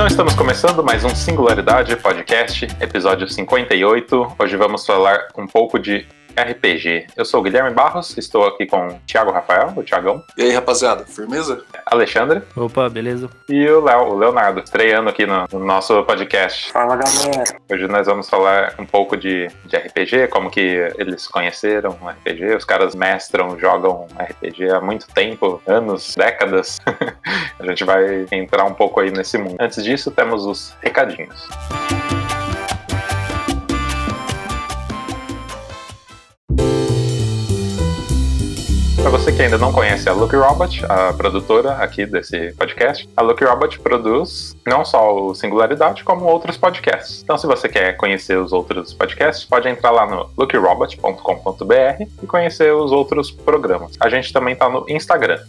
Então estamos começando mais um Singularidade Podcast, episódio 58. Hoje vamos falar um pouco de RPG. Eu sou o Guilherme Barros, estou aqui com o Thiago Rafael, o Thiagão. E aí, rapaziada, firmeza? Alexandre. Opa, beleza? E o Léo, o Leonardo, estreando aqui no, no, nosso podcast. Fala, galera. Hoje nós vamos falar um pouco de, de RPG, como que eles conheceram o RPG. Os caras mestram, jogam RPG há muito tempo, anos, décadas. A gente vai entrar um pouco aí nesse mundo. Antes disso, temos os recadinhos. Para você que ainda não conhece a Lucky Robot, a produtora aqui desse podcast, a Lucky Robot produz não só o Singularidade, como outros podcasts. Então, se você quer conhecer os outros podcasts, pode entrar lá no luckyrobot.com.br e conhecer os outros programas. A gente também está no Instagram,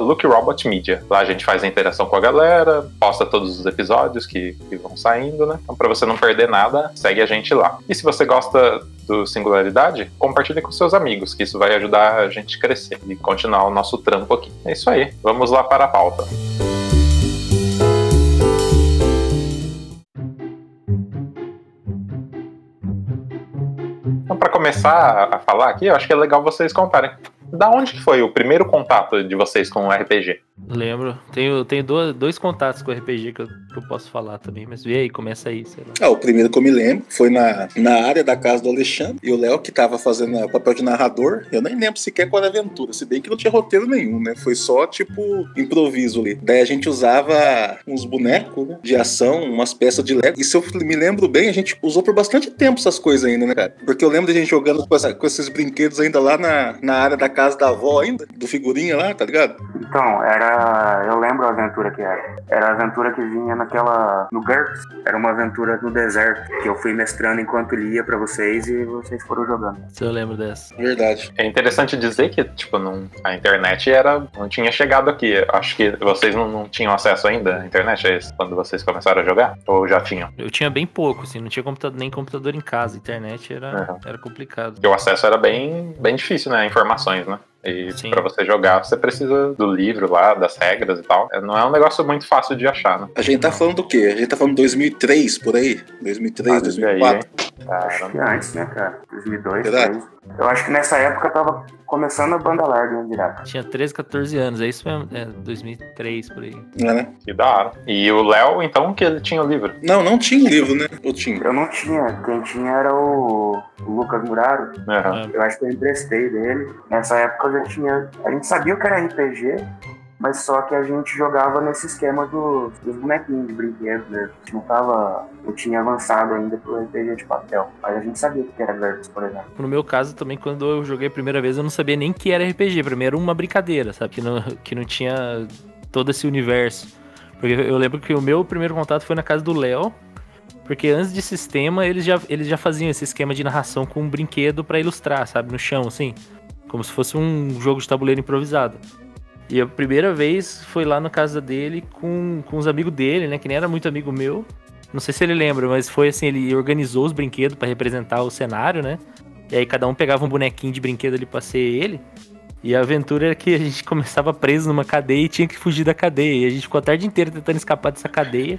LuckyRobotMedia. Lá a gente faz a interação com a galera, posta todos os episódios que, que vão saindo, né? Então, para você não perder nada, segue a gente lá. E se você gosta do Singularidade, compartilhe com seus amigos, que isso vai ajudar a gente a crescer e continuar o nosso trampo aqui. É isso aí, vamos lá para a pauta. Então, para começar a falar aqui, eu acho que é legal vocês contarem. Da onde foi o primeiro contato de vocês com o RPG? Lembro. Tenho, tenho dois, dois contatos com RPG que eu, que eu posso falar também, mas vê aí, começa aí, sei lá. Ah, o primeiro que eu me lembro foi na, na área da casa do Alexandre e o Léo que tava fazendo o papel de narrador. Eu nem lembro sequer qual era a aventura, se bem que não tinha roteiro nenhum, né? Foi só tipo improviso ali. Daí a gente usava uns bonecos né, de ação, umas peças de Lego. E se eu me lembro bem, a gente usou por bastante tempo essas coisas ainda, né, cara? Porque eu lembro de a gente jogando com, essa, com esses brinquedos ainda lá na, na área da casa da avó ainda, do figurinha lá, tá ligado? Então, era. Eu lembro a aventura que era. Era a aventura que vinha naquela. no GURPS. Era uma aventura no deserto. Que eu fui mestrando enquanto lia pra vocês e vocês foram jogando. Se eu lembro dessa. Verdade. É interessante dizer que, tipo, não, a internet era. não tinha chegado aqui. Acho que vocês não, não tinham acesso ainda à internet, é isso? Quando vocês começaram a jogar? Ou já tinham? Eu tinha bem pouco, assim, não tinha computador, nem computador em casa. Internet era, Uhum. era complicado. E o acesso era bem, bem difícil, né? Informações, né? E pra você jogar, você precisa do livro lá, das regras e tal. É, Não é um negócio muito fácil de achar, né? A gente tá falando do quê? A gente tá falando 2003, por aí? 2003, Ah, 2004. Acho que antes, né, cara? 2002, Verdade. 2003. Eu acho que nessa época tava começando a banda larga, né, direto. Tinha 13, 14 anos, é isso mesmo, é 2003 por aí. Não, né? Que da hora. E o Léo, então, que ele tinha o livro. não, não tinha livro, né? Ou tinha? Eu não tinha, quem tinha era o, o Lucas Muraro. Aham. Eu acho que eu emprestei dele. Nessa época já tinha. A gente sabia o que era RPG, mas só que a gente jogava nesse esquema dos, dos bonequinhos de brinquedos, né? A gente não tava. Eu tinha avançado ainda pro RPG de papel. Mas a gente sabia o que era GURPS, por exemplo. No meu caso também, quando eu joguei a primeira vez, eu não sabia nem que era RPG. Era uma brincadeira, sabe? Que não, que não tinha todo esse universo. Porque eu lembro que o meu primeiro contato foi na casa do Léo. Porque antes de sistema, eles já, eles já faziam esse esquema de narração com um brinquedo pra ilustrar, sabe? No chão, assim. Como se fosse um jogo de tabuleiro improvisado. E a primeira vez foi lá na casa dele com, com os amigos dele, né? Que nem era muito amigo meu. Não sei se ele lembra, mas foi assim, ele organizou os brinquedos pra representar o cenário, né? E aí cada um pegava um bonequinho de brinquedo ali pra ser ele. E a aventura era que a gente começava preso numa cadeia e tinha que fugir da cadeia. E a gente ficou a tarde inteira tentando escapar dessa cadeia.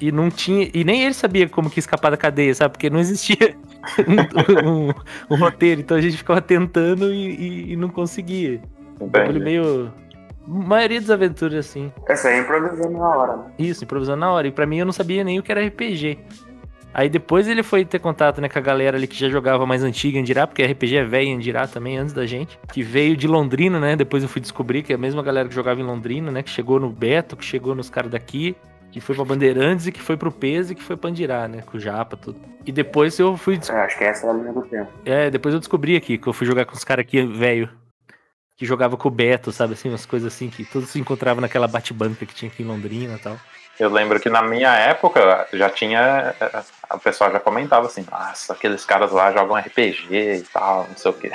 E, e não tinha. E nem ele sabia como que escapar da cadeia, sabe? Porque não existia um, um- um roteiro. Então a gente ficava tentando e, e- e não conseguia. Entendi. meio. maioria das aventuras assim. Essa aí é improvisando na hora, né? Isso, improvisando na hora. E pra mim eu não sabia nem o que era RPG. Aí depois ele foi ter contato né, com a galera ali que já jogava mais antiga em Andirá, porque RPG é velho em Andirá também, antes da gente. Que veio de Londrina, né? Depois eu fui descobrir que é a mesma galera que jogava em Londrina, né? Que chegou no Beto, que chegou nos caras daqui, que foi pra Bandeirantes e que foi pro Peso e que foi pra Andirá, né? Com o Japa, tudo. E depois eu fui. des- É, acho que essa é a linha do tempo. É, depois eu descobri aqui que eu fui jogar com os caras aqui, velho. Que jogava com o Beto, sabe assim? Umas coisas assim que todos se encontravam naquela bate-banca que tinha aqui em Londrina e tal. Eu lembro que na minha época já tinha. O pessoal já comentava assim, nossa, aqueles caras lá jogam RPG e tal, não sei o quê.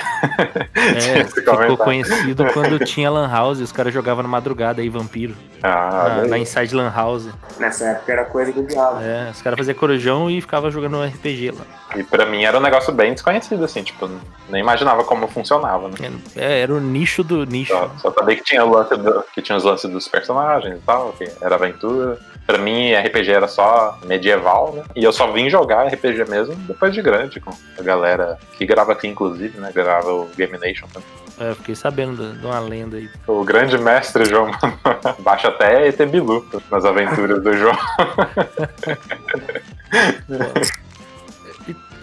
É, ficou comentário. conhecido quando tinha Lan House e os caras jogavam na madrugada aí, vampiro. Ah, na, na. Inside Lan House. Nessa época era coisa do diabo. É, os caras faziam corujão e ficavam jogando RPG lá. E pra mim era um negócio bem desconhecido, assim, tipo, nem imaginava como funcionava, né? É, era o nicho do nicho. Só, só sabia que tinha, o lance do- que tinha os lances dos personagens e tal, que era aventura. Pra mim, RPG era só medieval, né? E eu só vim jogar RPG mesmo depois de grande, com a galera que grava aqui, inclusive, né? Grava o Game Nation também. É, eu fiquei sabendo de, uma lenda aí. O grande mestre João baixa até ET Bilu nas aventuras do João.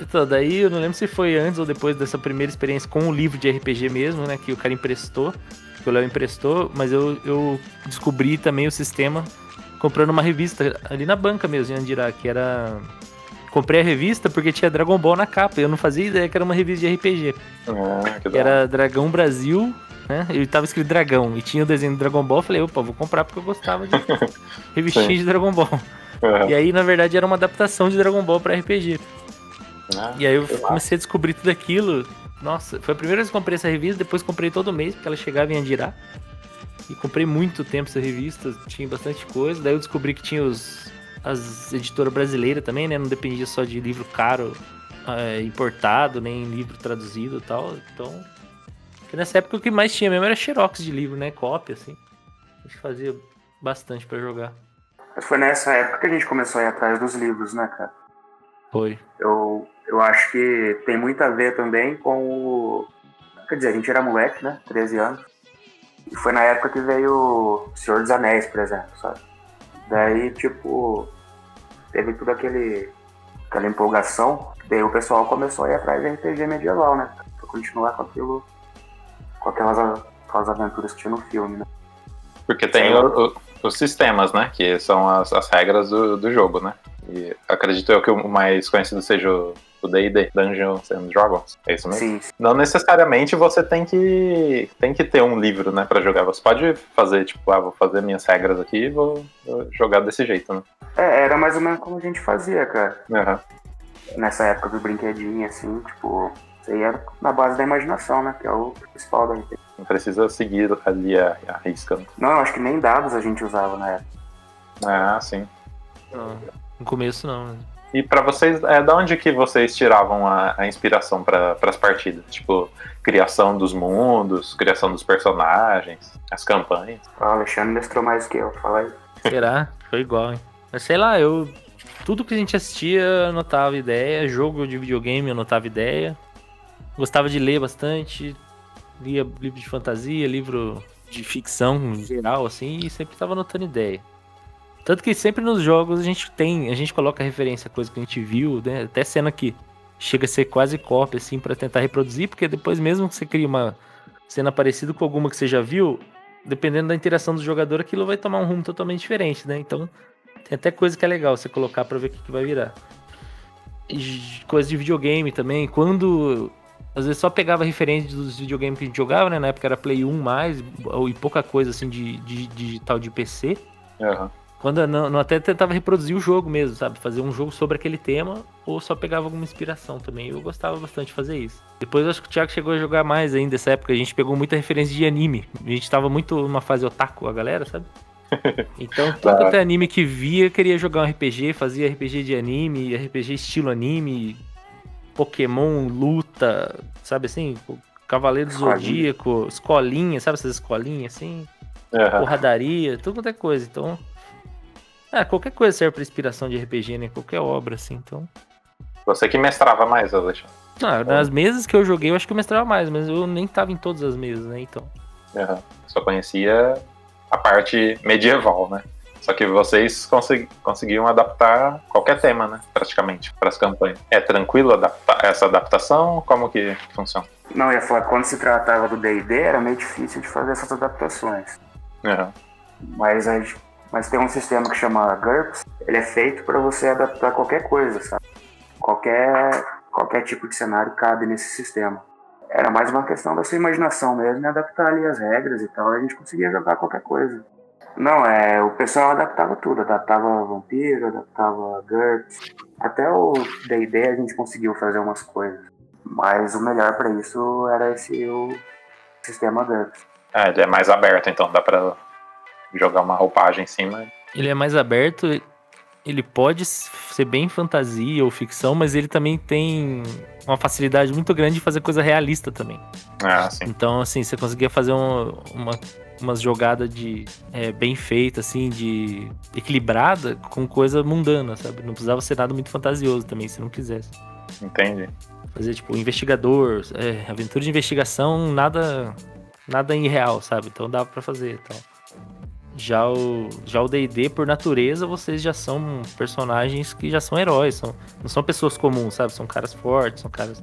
Então, daí eu não lembro se foi antes ou depois dessa primeira experiência com o livro de RPG mesmo, né? Que o cara emprestou, que o Léo emprestou, mas eu, eu descobri também o sistema comprando uma revista ali na banca mesmo, em Andirá, que era. Comprei a revista porque tinha Dragon Ball na capa. Eu não fazia ideia que era uma revista de RPG. Ah, era Dragão Brasil, né? E tava escrito Dragão. E tinha o desenho do Dragon Ball. Eu falei, opa, vou comprar porque eu gostava de revistinha de Dragon Ball. da E aí, na verdade, era uma adaptação de Dragon Ball pra RPG. Ah, E aí eu comecei a descobrir tudo aquilo. Nossa, foi a primeira vez que comprei essa revista, depois comprei todo mês, porque ela chegava em Andirá. E comprei muito tempo essa revista, tinha bastante coisa. Daí eu descobri que tinha os, as editoras brasileiras também, né? Não dependia só de livro caro é, importado, nem livro traduzido e tal. Então. Porque nessa época o que mais tinha mesmo era xerox de livro, né? Cópia, assim. A gente fazia bastante pra jogar. Mas foi nessa época que a gente começou a ir atrás dos livros, né, cara? Foi. Eu, eu acho que tem muito a ver também com o. Quer dizer, a gente era moleque, né? 13 anos. E foi na época que veio o Senhor dos Anéis, por exemplo, sabe? Daí, tipo, teve tudo aquele. aquela empolgação. Daí o pessoal começou a ir atrás de RPG medieval, né? Pra continuar com aquilo. com aquelas, aquelas aventuras que tinha no filme, né? Porque tem o- o- os sistemas, né? Que são as, as regras do, do jogo, né? E acredito eu que o mais conhecido seja o o D&D, Dungeons and Dragons. É isso mesmo? Sim, Não necessariamente você tem que tem que ter um livro, né, Pra jogar. Você pode fazer tipo, ah, vou fazer minhas regras aqui e vou, vou jogar desse jeito, né? É, era mais ou menos como a gente fazia, cara. Aham. Nessa época do brinquedinho, assim, tipo, isso aí era na base da imaginação, né? Que é o principal da RPG. Não precisa seguir ali a, a risca. né? Não, eu acho que nem dados a gente usava na época. Ah, sim. Não, no começo não. né? E pra vocês, é da onde que vocês tiravam a, a inspiração para as partidas? Tipo, criação dos mundos, criação dos personagens, as campanhas. O Alexandre mestrou mais que eu, fala aí. Será? Foi igual, hein? Mas sei lá, eu. Tudo que a gente assistia, eu anotava ideia. Jogo de videogame, eu anotava ideia. Gostava de ler bastante. Lia livro de fantasia, livro de ficção em geral, assim, e sempre tava anotando ideia. Tanto que sempre nos jogos a gente tem, a gente coloca referência a coisa que a gente viu, né? Até cena que chega a ser quase cópia, assim, pra tentar reproduzir, porque depois, mesmo que você crie uma cena parecida com alguma que você já viu, dependendo da interação do jogador, aquilo vai tomar um rumo totalmente diferente, né? Então, tem até coisa que é legal você colocar pra ver o que, que vai virar. E coisa de videogame também. Quando. Às vezes só pegava referência dos videogames que a gente jogava, né? Na época era Play 1 mais, ou- e pouca coisa assim de, de, digital de PC. Aham. Quando eu não, não até tentava reproduzir o jogo mesmo, sabe? Fazer um jogo sobre aquele tema, ou só pegava alguma inspiração também. Eu gostava bastante de fazer isso. Depois eu acho que o Thiago chegou a jogar mais ainda nessa época. A gente pegou muita referência de anime. A gente tava muito numa fase otaku, a galera, sabe? Então, todo Claro. até anime que via queria jogar um RPG, fazia RPG de anime, RPG estilo anime, Pokémon, luta, sabe assim? Cavaleiro do. Zodíaco, escolinha, sabe essas escolinhas assim? Aham. porradaria, tudo quanto é coisa. Então. Ah, qualquer coisa serve pra inspiração de RPG, né? Qualquer obra, assim. Então. Você que mestrava mais, Alexandre. Ah, nas mesas que eu joguei, eu acho que eu mestrava mais, mas eu nem tava em todas as mesas, né? Então. Aham. Só conhecia a parte medieval, né? Só que vocês consegui- conseguiam adaptar qualquer tema, né? Praticamente, para as campanhas. É tranquilo adaptar essa adaptação? Como que funciona? Não, eu ia falar, quando se tratava do D&D, era meio difícil de fazer essas adaptações. Aham. Mas, a gente- mas tem um sistema que chama GURPS, ele é feito para você adaptar qualquer coisa, sabe? Qualquer, qualquer tipo de cenário cabe nesse sistema. Era mais uma questão da sua imaginação mesmo, e adaptar ali as regras e tal, a gente conseguia jogar qualquer coisa. Não, é, o pessoal adaptava tudo, adaptava vampiro, adaptava GURPS, até o D&D a gente conseguiu fazer umas coisas. Mas o melhor para isso era esse o sistema GURPS. É, ele é mais aberto, então dá pra jogar uma roupagem em cima. Ele é mais aberto, ele pode ser bem fantasia ou ficção, mas ele também tem uma facilidade muito grande de fazer coisa realista também. Ah, sim. Então, assim, você conseguia fazer um- uma umas jogadas de é, bem feita, assim, de equilibrada com coisa mundana, sabe? Não precisava ser nada muito fantasioso também, se não quisesse. Entendi. Fazer, tipo, investigador, é, aventura de investigação, nada nada irreal, sabe? Então dá para fazer tal. Já o já o D&D por natureza, vocês já são personagens que já são heróis, são, não são pessoas comuns, sabe? São caras fortes, são caras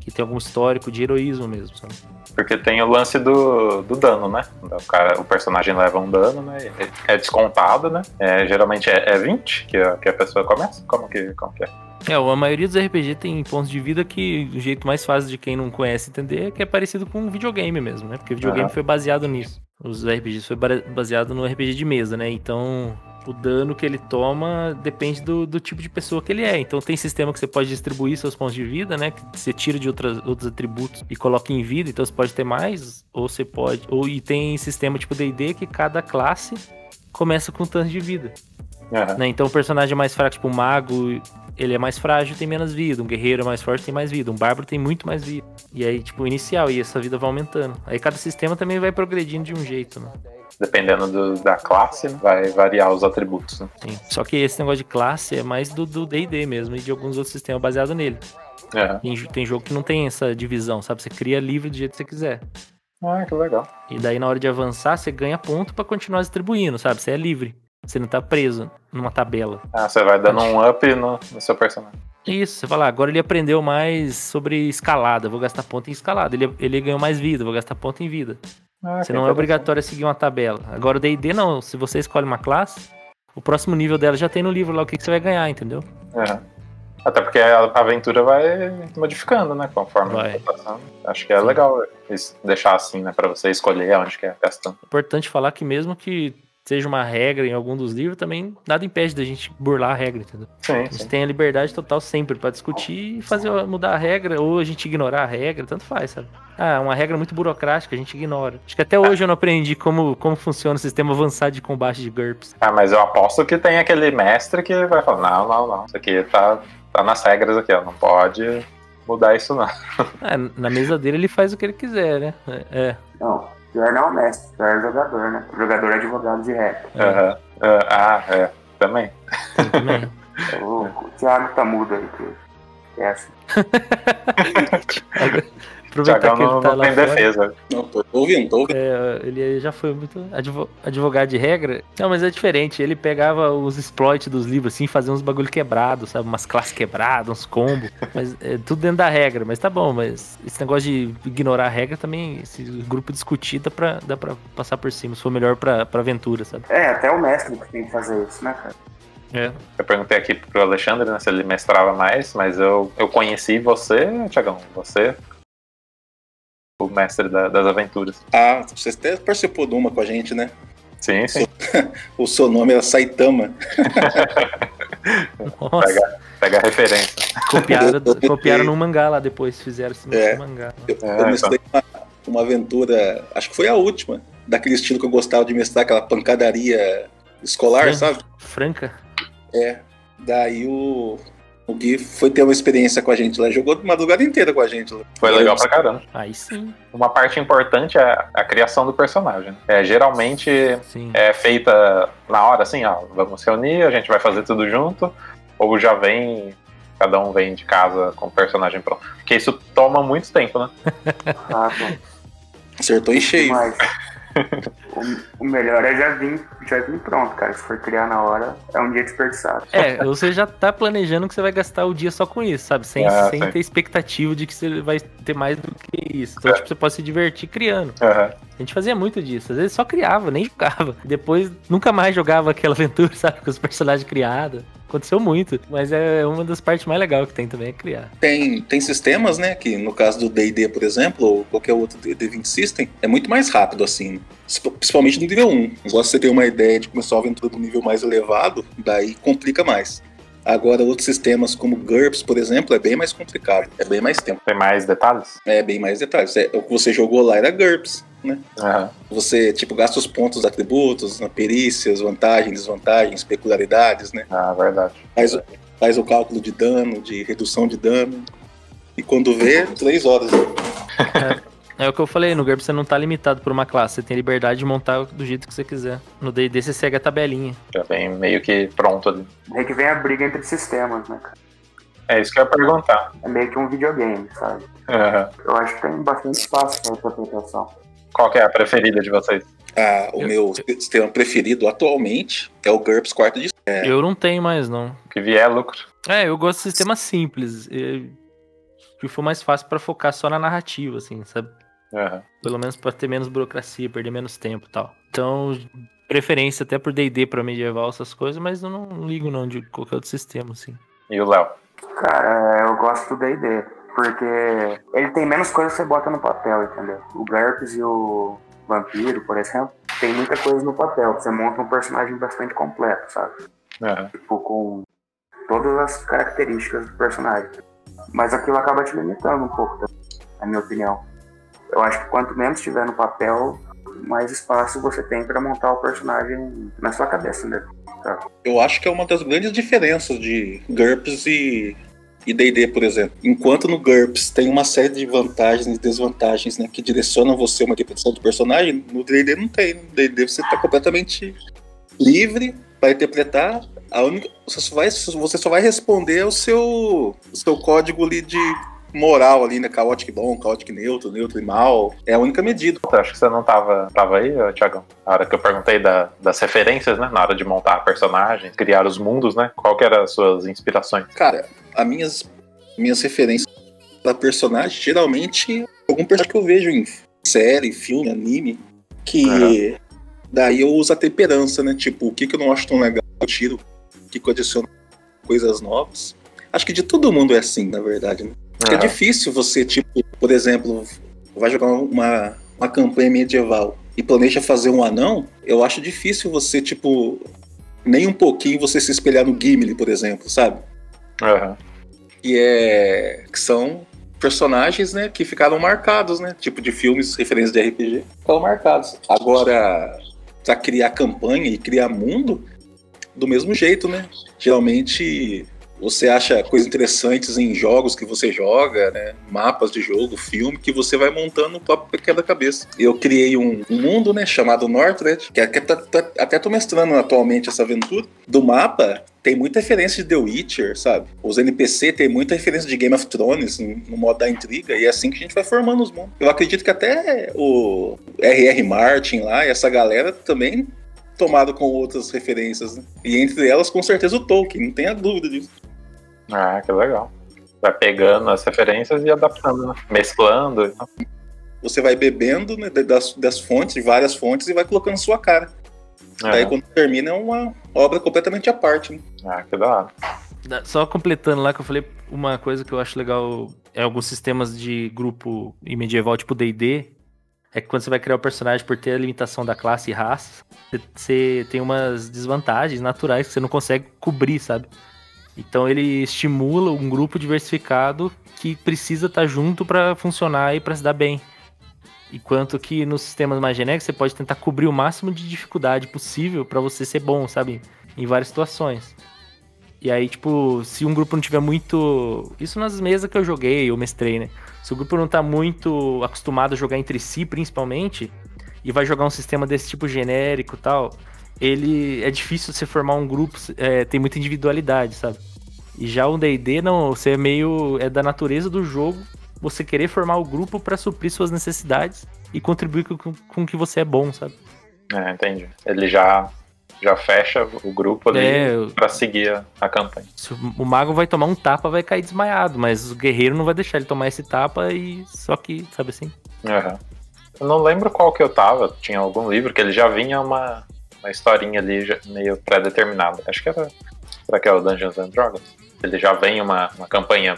que tem algum histórico de heroísmo mesmo, sabe? Porque tem o lance do, do dano, né? O, cara, o personagem leva um dano, né? É descontado, né? É, geralmente é, é 20 que a, que a pessoa começa. Como que, como que é? É, a maioria dos RPG tem pontos de vida que o jeito mais fácil de quem não conhece entender é que é parecido com um videogame mesmo, né? Porque o videogame uhum. foi baseado nisso. Os RPGs foi baseado no RPG de mesa, né? Então, o dano que ele toma depende do, do, tipo de pessoa que ele é. Então tem sistema que você pode distribuir seus pontos de vida, né? Que você tira de outras, outros atributos e coloca em vida, então você pode ter mais, ou você pode. Ou e tem sistema tipo DD que cada classe começa com tanto de vida. Uhum. Né? Então o personagem mais fraco, tipo o mago, ele é mais frágil, tem menos vida. Um guerreiro mais forte tem mais vida. Um bárbaro tem muito mais vida. E aí, tipo, inicial, e essa vida vai aumentando. Aí cada sistema também vai progredindo de um jeito, né? Dependendo do, da classe, vai variar os atributos. Né? Sim. Só que esse negócio de classe é mais do DD mesmo e de alguns outros sistemas baseados nele. É. Tem, tem jogo que não tem essa divisão, sabe? Você cria livre do jeito que você quiser. Ah, que legal. E daí, na hora de avançar, você ganha ponto para continuar distribuindo, sabe? Você é livre. Você não tá preso numa tabela. Ah, você vai dando um up no, no seu personagem. Isso, você fala, ah, agora ele aprendeu mais sobre escalada, vou gastar ponto em escalada. Ele, ele ganhou mais vida, vou gastar ponto em vida. Ah, você não é obrigatório seguir uma tabela. Agora o D&D não, se você escolhe uma classe, o próximo nível dela já tem no livro lá o que, que você vai ganhar, entendeu? É. Até porque a aventura vai modificando, né? Conforme vai. passando. Acho que é Sim. legal deixar assim, né? Pra você escolher onde quer gastando. Importante falar que mesmo que seja uma regra em algum dos livros, também nada impede da gente burlar a regra, entendeu? Sim, a gente sim. tem a liberdade total sempre para discutir e fazer mudar a regra, ou a gente ignorar a regra, tanto faz, sabe? Ah, uma regra muito burocrática, a gente ignora. Acho que até hoje eu não aprendi como, como funciona o sistema avançado de combate de GURPS. Ah, mas eu aposto que tem aquele mestre que vai falar, não, não, não, isso aqui tá, tá nas regras aqui, ó, não pode mudar isso não. É, na mesa dele ele faz o que ele quiser, né? É. é. Não, Pior não é o mestre, pior é o jogador, né? O jogador é advogado de regra. Uhum. Uh, ah, é. Também. Também. o, o Thiago tá mudo aí, que é assim. Aproveitar Thiagão que ele tá não lá tem fora. defesa. Não, tô ouvindo, tô ouvindo. É, ele já foi muito advogado de regra. Não, mas é diferente. Ele pegava os exploits dos livros, assim, fazia uns bagulho quebrado, sabe? Umas classes quebradas, uns combos. mas é tudo dentro da regra. Mas tá bom, mas esse negócio de ignorar a regra também, esse grupo discutir, dá pra, dá pra passar por cima. Se for melhor pra, pra aventura, sabe? É, até o mestre que tem que fazer isso, né, cara? É. Eu perguntei aqui pro Alexandre né, se ele mestrava mais, mas eu, eu conheci você, Tiagão. Você o mestre da, das aventuras. Ah, você até participou de uma com a gente, né? Sim, sim. O seu nome era Saitama. pega, pega a referência. Copiaram, copiaram no mangá lá depois, fizeram esse é, mangá. Eu, é, eu mestrei então. uma, uma aventura, acho que foi a última, daquele estilo que eu gostava de mestrar, aquela pancadaria escolar, Franca. sabe? Franca. É. Daí o, o Gui foi ter uma experiência com a gente lá, jogou uma madrugada inteira com a gente lá. Foi legal pra caramba. Aí sim. Uma parte importante é a criação do personagem. É, geralmente sim. é feita na hora, assim, ó, vamos reunir, a gente vai fazer tudo junto, ou já vem, cada um vem de casa com o personagem pronto. Porque isso toma muito tempo, né? ah, Acertou em cheio. Mas o, o, melhor é já vir, já vir pronto, cara. Se for criar na hora, é um dia desperdiçado. É, você já tá planejando que você vai gastar o dia só com isso, sabe? Sem, ah, sem ter expectativa de que você vai ter mais do que isso. Então, é. tipo, você pode se divertir criando. Uhum. A gente fazia muito disso. Às vezes só criava, nem jogava. Depois nunca mais jogava aquela aventura, sabe? Com os personagens criados. Aconteceu muito, mas é uma das partes mais legais que tem também é criar. Tem, tem sistemas, né, que no caso do D&D, por exemplo, ou qualquer outro D&D 20 System, é muito mais rápido assim, principalmente no nível 1. Igual você tem uma ideia de começar a aventura do nível mais elevado, daí complica mais. Agora, outros sistemas como GURPS, por exemplo, é bem mais complicado. É bem mais tempo. Tem mais detalhes? É, bem mais detalhes. É, o que você jogou lá era GURPS, né? Uhum. Você, tipo, gasta os pontos atributos, na perícias, vantagens, desvantagens, peculiaridades, né? Ah, verdade. Faz, faz o cálculo de dano, de redução de dano. E quando vê, três horas. É, É o que eu falei, no GURPS você não tá limitado por uma classe, você tem liberdade de montar do jeito que você quiser. No D&D você segue a tabelinha. Já vem meio que pronto ali. É que vem a briga entre sistemas, né, cara? É isso que eu ia perguntar. É meio que um videogame, sabe? Aham. Eu acho que tem bastante espaço pra interpretação. Qual que é a preferida de vocês? Ah, o Eu- meu sistema preferido atualmente é o GURPS quarta de é, Eu não tenho mais, não. Que vier é lucro. É, eu gosto de sistema simples. e- Que for mais fácil pra focar só na narrativa, assim, sabe? Aham. Pelo menos pra ter menos burocracia, perder menos tempo e tal. Então, preferência até por D&D pra medieval, essas coisas, mas eu não ligo não de qualquer outro sistema, assim. E o Léo? Cara, eu gosto do D&D, porque ele tem menos coisa que você bota no papel, entendeu? O GURPS e o Vampiro, por exemplo, tem muita coisa no papel. Você monta um personagem bastante completo, sabe? Aham. Tipo, com todas as características do personagem. Mas aquilo acaba te limitando um pouco, na minha opinião. Eu acho que quanto menos tiver no papel, mais espaço você tem pra montar o personagem na sua cabeça, né? Eu acho que é uma das grandes diferenças de GURPS e e D&D, por exemplo. Enquanto no GURPS tem uma série de vantagens e desvantagens né, que direcionam você a uma interpretação do personagem, no D&D não tem. No D&D você está completamente livre para interpretar. A única, você, só vai, você só vai responder ao seu, o seu código ali de moral ali, né? Caótico bom, caótico neutro, neutro e mal. É a única medida. Acho que você não tava, tava aí, ô, Thiagão? Na hora que eu perguntei da- das referências, né? Na hora de montar personagens, criar os mundos, né? Qual que eram as suas inspirações? Cara, as minhas, minhas referências para personagem, geralmente, algum personagem que eu vejo em série, filme, anime, que daí eu uso a temperança, né? Tipo, o que, que eu não acho tão legal, eu tiro, o que, que eu adiciono coisas novas. Acho que de todo mundo é assim, na verdade, né? Porque é Aham. difícil você, tipo, por exemplo, vai jogar uma, uma campanha medieval e planeja fazer um anão, eu acho difícil você, tipo, nem um pouquinho você se espelhar no Gimli, por exemplo, sabe? Aham. que é que são personagens, né, que ficaram marcados, né, tipo de filmes, referências de RPG, ficaram marcados. Agora, para criar campanha e criar mundo, do mesmo jeito, né? Geralmente você acha coisas interessantes em jogos que você joga, né? Mapas de jogo, filme, que você vai montando no próprio quebra-cabeça. Eu criei um, um mundo, né? Chamado Northred, que até, tá- tá- até tô mestrando atualmente essa aventura. Do mapa, tem muita referência de The Witcher, sabe? Os NPC tem muita referência de Game of Thrones no, modo da intriga, e é assim que a gente vai formando os mundos. Eu acredito que até o R.R. Martin lá e essa galera também tomaram com outras referências, né? E entre elas, com certeza, o Tolkien, não tenha dúvida disso. Ah, que legal. Vai pegando as referências e adaptando, né? Mesclando. e tal. Você vai bebendo né, das, das fontes, de várias fontes, e vai colocando sua cara. Daí, Aham. quando termina, é uma obra completamente à parte. Né? Ah, que da hora. Só completando lá que eu falei, uma coisa que eu acho legal é alguns sistemas de grupo em medieval, tipo D&D, é que quando você vai criar o personagem por ter a limitação da classe e raça, você tem umas desvantagens naturais que você não consegue cobrir, sabe? Então ele estimula um grupo diversificado que precisa estar junto pra funcionar e pra se dar bem. Enquanto que nos sistemas mais genéricos você pode tentar cobrir o máximo de dificuldade possível pra você ser bom, sabe? Em várias situações. E aí, tipo, se um grupo não tiver muito. Isso nas mesas que eu joguei, eu mestrei, né? Se o grupo não tá muito acostumado a jogar entre si, principalmente, e vai jogar um sistema desse tipo genérico tal, ele. É difícil você formar um grupo, é, tem muita individualidade, sabe? E já o DD, não, você é meio. É da natureza do jogo você querer formar o grupo pra suprir suas necessidades e contribuir com, com, que você é bom, sabe? É, entendi. Ele já, já fecha o grupo ali É, pra seguir a, a campanha. O mago vai tomar um tapa, vai cair desmaiado, mas o guerreiro não vai deixar ele tomar esse tapa e só que, sabe assim? Aham. Eu não lembro qual que eu tava. Tinha algum livro que ele já vinha uma, uma historinha ali meio pré-determinada. Acho que era. É o Dungeons and Dragons? Ele já vem uma, uma campanha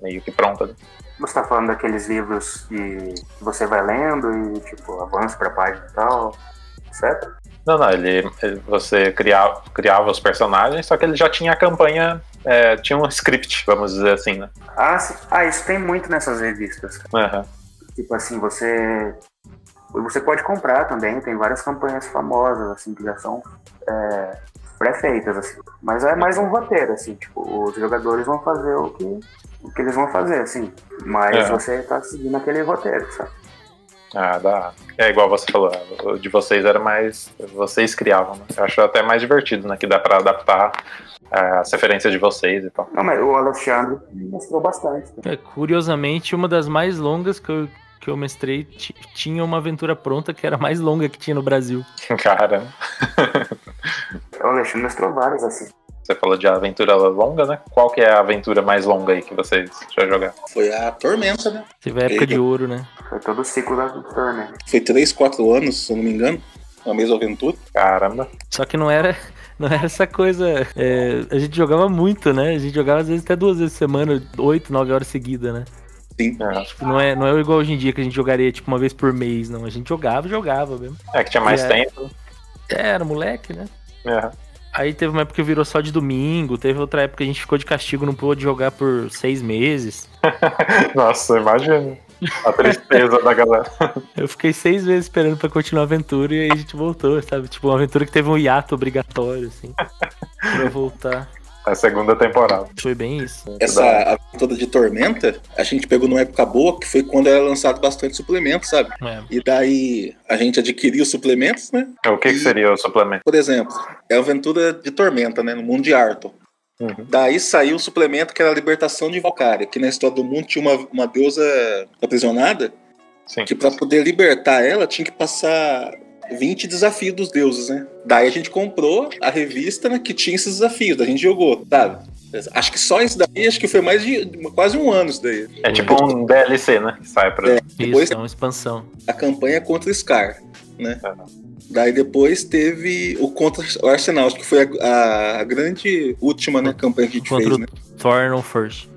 meio que pronta ali. Você tá falando daqueles livros que você vai lendo e, tipo, avança pra página e tal, certo? Não, não, ele, ele- você criava, criava os personagens, só que ele já tinha a campanha, é, tinha um script, vamos dizer assim, né? Ah, ah, isso tem muito nessas revistas. Aham. Tipo assim, você. Você pode comprar também, tem várias campanhas famosas, assim, que já são é, pré-feitas, assim. Mas é mais um roteiro, assim, tipo, os jogadores vão fazer o que, o que eles vão fazer, assim. Mas É. você tá seguindo aquele roteiro, sabe? Ah, dá. É igual você falou, o de vocês era mais. Vocês criavam, né? Eu acho até mais divertido, né? Que dá pra adaptar é, as referências de vocês e tal. Não, mas o Alexandre mostrou bastante. É, curiosamente, uma das mais longas que eu, que eu mestrei ti- tinha uma aventura pronta que era a mais longa que tinha no Brasil. Cara, O Alexandre mostrou várias assim. você falou de aventura longa, né? Qual que é a aventura mais longa aí que vocês já jogaram? Foi a Tormenta, né? Teve a época de ouro, né? Foi todo o ciclo da Tormenta. Foi 3, 4 anos, se eu não me engano. A mesma aventura. Caramba. Só que não era, não era essa coisa. é, a gente jogava muito, né? A gente jogava às vezes até duas vezes por semana, oito, nove horas seguidas, né? Sim. É. Tipo, não é, não é igual hoje em dia que a gente jogaria tipo uma vez por mês, não. A gente jogava, jogava mesmo. É que tinha mais É. tempo. É, era moleque, né? É. Aí teve uma época que virou só de domingo, teve outra época que a gente ficou de castigo, não pôde jogar por seis meses. Nossa, imagina. A tristeza da galera. Eu fiquei seis meses esperando pra continuar a aventura e aí a gente voltou, sabe? Tipo, uma aventura que teve um hiato obrigatório, assim, pra voltar. A segunda temporada. Foi bem isso. Essa aventura de Tormenta, a gente pegou numa época boa, que foi quando era lançado bastante suplemento, sabe? É. E daí a gente adquiriu os suplementos, né? O que, que seria o suplemento? Por exemplo, é a aventura de Tormenta, né? No mundo de Arthur. Uhum. Daí saiu um suplemento que era a libertação de Valkyria, que na história do mundo tinha uma, uma deusa aprisionada, Sim. que pra poder libertar ela tinha que passar 20 desafios dos deuses, né? Daí a gente comprou a revista né, que tinha esses desafios, daí a gente jogou, sabe? Acho que só isso daí, acho que foi mais de quase um ano isso daí. É tipo um DLC, né? Que sai pra. É. Depois- Isso, é uma expansão. A campanha contra o Scar, né? Uhum. Daí depois teve o contra o Arsenal, acho que foi a, a grande última né, campanha que a gente Contra fez, o né? Thorn First.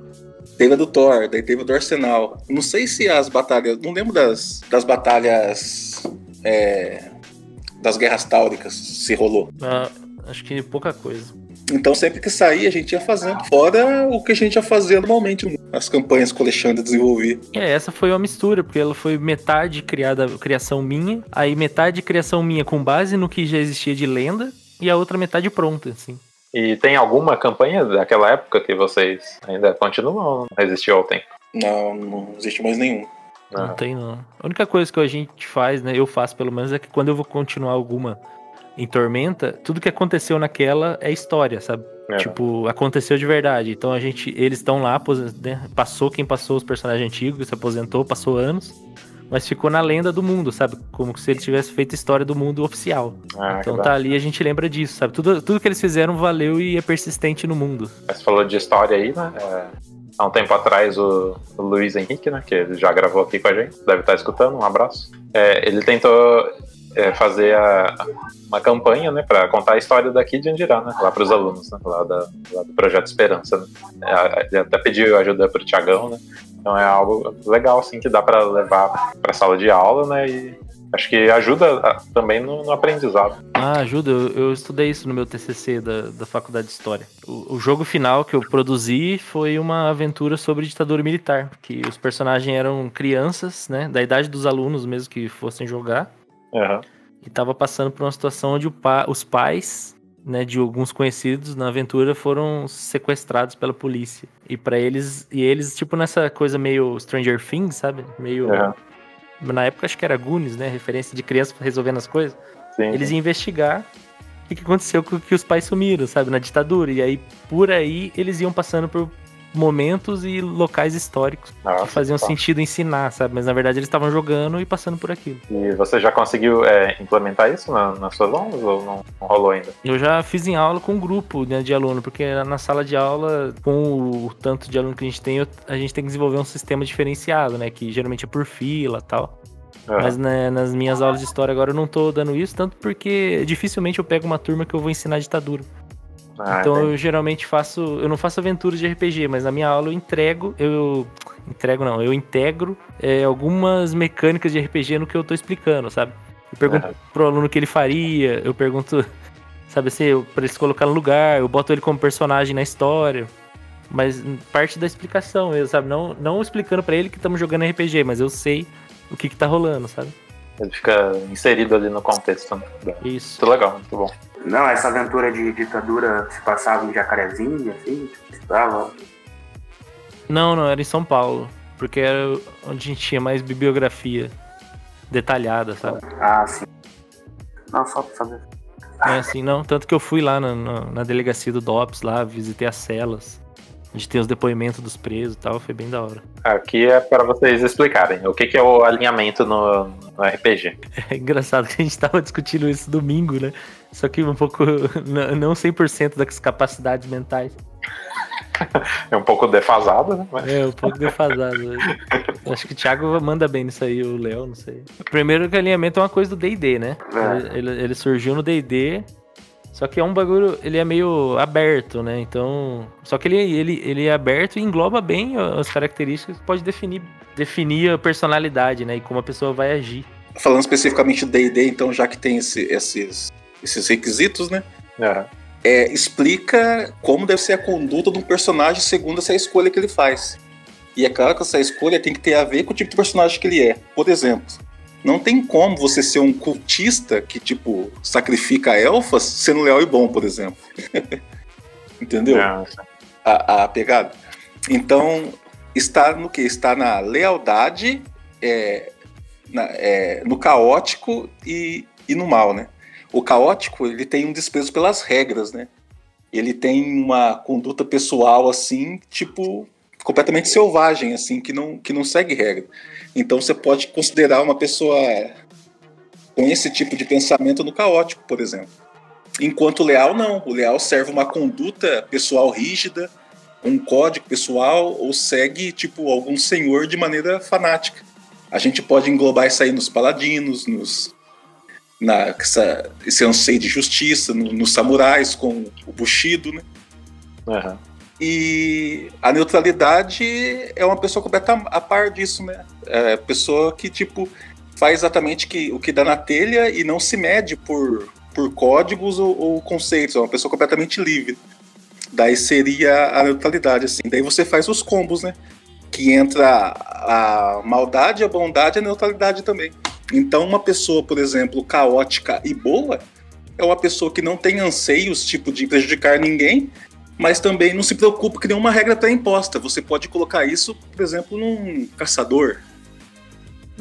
Teve a do Thor, daí teve a do Arsenal. Não sei se as batalhas. Não lembro das, das batalhas. é, das guerras táuricas se rolou. Ah, acho que pouca coisa. Então sempre que saía a gente ia fazendo. Fora o que a gente ia fazer normalmente. As campanhas que o Alexandre desenvolvia. É, essa foi uma mistura, porque ela foi metade criada, criação minha, aí metade criação minha com base no que já existia de lenda, e a outra metade pronta, assim. E tem alguma campanha daquela época que vocês ainda continuam ou não resistiu ao tempo? Não, não existe mais nenhum. Não Ah, tem, não. A única coisa que a gente faz, né, eu faço pelo menos, é que quando eu vou continuar alguma em Tormenta, tudo que aconteceu naquela é história, sabe? é. Tipo, aconteceu de verdade. Então a gente, eles estão lá, né? passou quem passou os personagens antigos, se aposentou, passou anos, mas ficou na lenda do mundo, sabe? Como se ele tivesse feito história do mundo oficial. Ah, Então tá ali, a gente lembra disso, sabe? Tudo, tudo que eles fizeram valeu e é persistente no mundo. Mas Você falou de história aí, né? É, há um tempo atrás, o, o Luiz Henrique, né? Que ele já gravou aqui com a gente, deve estar escutando, um abraço. É, ele tentou é, fazer a- uma campanha, né? Pra contar a história daqui de Andirá, né? Lá pros alunos, né? Lá, da, lá do Projeto Esperança, né? É, ele até pediu ajuda pro Tiagão, né? Então é algo legal, assim, que dá pra levar pra sala de aula, né? E acho que ajuda ah, também no, no aprendizado. Ah, ajuda, eu, eu estudei isso no meu TCC da, da Faculdade de História. O, o jogo final que eu produzi foi uma aventura sobre ditadura militar, que os personagens eram crianças, né, da idade dos alunos mesmo que fossem jogar, Aham. e tava passando por uma situação onde pa- os pais, né, de alguns conhecidos na aventura foram sequestrados pela polícia. E para eles, e eles tipo nessa coisa meio Stranger Things, sabe? Meio Aham. Na época acho que era Goonies, né, referência de criança resolvendo as coisas. Sim. Eles iam investigar o que, aconteceu com que os pais sumiram, sabe, na ditadura. E aí, por aí, eles iam passando por momentos e locais históricos Nossa, que faziam tá. sentido ensinar, sabe? Mas na verdade eles estavam jogando e passando por aquilo. E você já conseguiu é, implementar isso na, nas suas aulas ou não, não rolou ainda? Eu já fiz em aula com um grupo né, de aluno, porque na sala de aula, com o tanto de aluno que a gente tem, a gente tem que desenvolver um sistema diferenciado, né? Que geralmente é por fila e tal. Aham. Mas né, nas minhas aulas de história agora eu não tô dando isso, tanto porque dificilmente eu pego uma turma que eu vou ensinar ditadura. Ah, então eu geralmente faço. Eu não faço aventuras de RPG, mas na minha aula eu entrego. Eu. Entrego não, eu integro é, algumas mecânicas de RPG no que eu tô explicando, sabe? Eu pergunto Aham. pro aluno o que ele faria, eu pergunto, sabe assim, eu, pra ele se colocar no lugar, eu boto ele como personagem na história. Mas parte da explicação mesmo, sabe? Não, não explicando pra ele que estamos jogando RPG, mas eu sei o que, que tá rolando, sabe? Ele fica inserido ali no contexto. Né? Isso. Muito legal, muito bom. Não, essa aventura de ditadura se passava em Jacarezinho, assim, estava. Não, não, era em São Paulo. Porque era onde a gente tinha mais bibliografia. detalhada, sabe? Ah, sim. Não, só pra saber. É assim, não. Tanto que eu fui lá na, na, na delegacia do DOPS lá, visitei as celas. Gente tem os depoimentos dos presos e tal, foi bem da hora. Aqui é para vocês explicarem o que, que é o alinhamento no, no RPG. É engraçado que a gente tava discutindo isso domingo, né? Só que um pouco. Não 100% das capacidades mentais. É um pouco defasado, né? Mas- É, um pouco defasado. Acho que o Thiago manda bem nisso aí, o Léo, não sei. Primeiro que alinhamento é uma coisa do D&D, né? É. Ele, ele surgiu no D&D, só que é um bagulho, ele é meio aberto, né? Então, só que ele, ele, ele é aberto e engloba bem as características que pode definir, definir a personalidade, né? E como a pessoa vai agir. Falando especificamente do D&D, então, já que tem esse- esses, esses requisitos, né? É, explica como deve ser a conduta de um personagem segundo essa escolha que ele faz. E é claro que essa escolha tem que ter a ver com o tipo de personagem que ele é. Por exemplo, não tem como você ser um cultista que, tipo, sacrifica elfas sendo leal e bom, por exemplo. Entendeu? É, a, a pegada. Então, está no que? Está na lealdade, é, na- é, no caótico e, e no mal, né? O caótico, ele tem um desprezo pelas regras, né? Ele tem uma conduta pessoal, assim, tipo, completamente selvagem, assim, que não, que não segue regra. Então, você pode considerar uma pessoa com esse tipo de pensamento no caótico, por exemplo. Enquanto o leal, não. O leal serve uma conduta pessoal rígida, um código pessoal ou segue tipo algum senhor de maneira fanática. A gente pode englobar isso aí nos paladinos, nos na essa, esse anseio de justiça, no- nos samurais com o bushido, né? aham. E a neutralidade é uma pessoa completa a par disso, né? É pessoa que tipo faz exatamente que, o que dá na telha e não se mede por, por códigos ou, ou conceitos. É uma pessoa completamente livre. Daí seria a neutralidade, assim. Daí você faz os combos, né? Que entra a maldade, a bondade e a neutralidade também. Então, uma pessoa, por exemplo, caótica e boa é uma pessoa que não tem anseios, tipo, de prejudicar ninguém, mas também não se preocupa que nenhuma regra está imposta. Você pode colocar isso, por exemplo, num caçador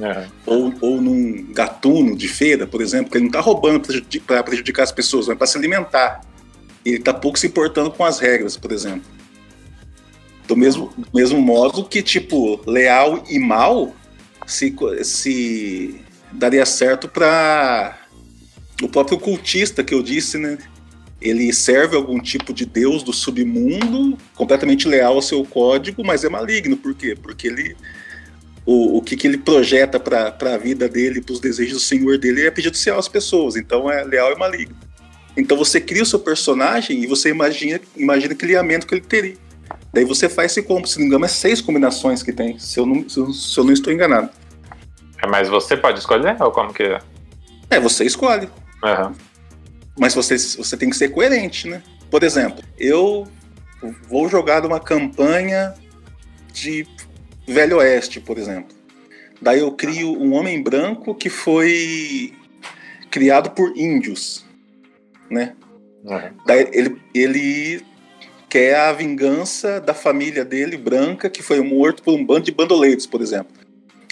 aham. ou, ou num gatuno de feira, por exemplo, que ele não está roubando para prejudicar as pessoas, mas para se alimentar. Ele está pouco se importando com as regras, por exemplo. Do mesmo, do mesmo modo que, tipo, leal e mal se, se daria certo para o próprio cultista que eu disse, né? Ele serve algum tipo de deus do submundo, completamente leal ao seu código, mas é maligno. Por quê? Porque ele o, o que, que ele projeta para a vida dele, para os desejos do senhor dele, é prejudicial às pessoas. Então é leal e maligno. Então você cria o seu personagem e você imagina, imagina que alinhamento que ele teria. Daí você faz esse combo. Se não me engano, é seis combinações que tem, se eu não, se eu, se eu não estou enganado. É, Mas você pode escolher ou como que é? É, você escolhe. Aham. Mas você, você tem que ser coerente, né? Por exemplo, eu vou jogar uma campanha de Velho Oeste, por exemplo. Daí eu crio um homem branco que foi criado por índios, né? aham. Daí ele, ele quer a vingança da família dele, branca, que foi morto por um bando de bandoleiros, por exemplo.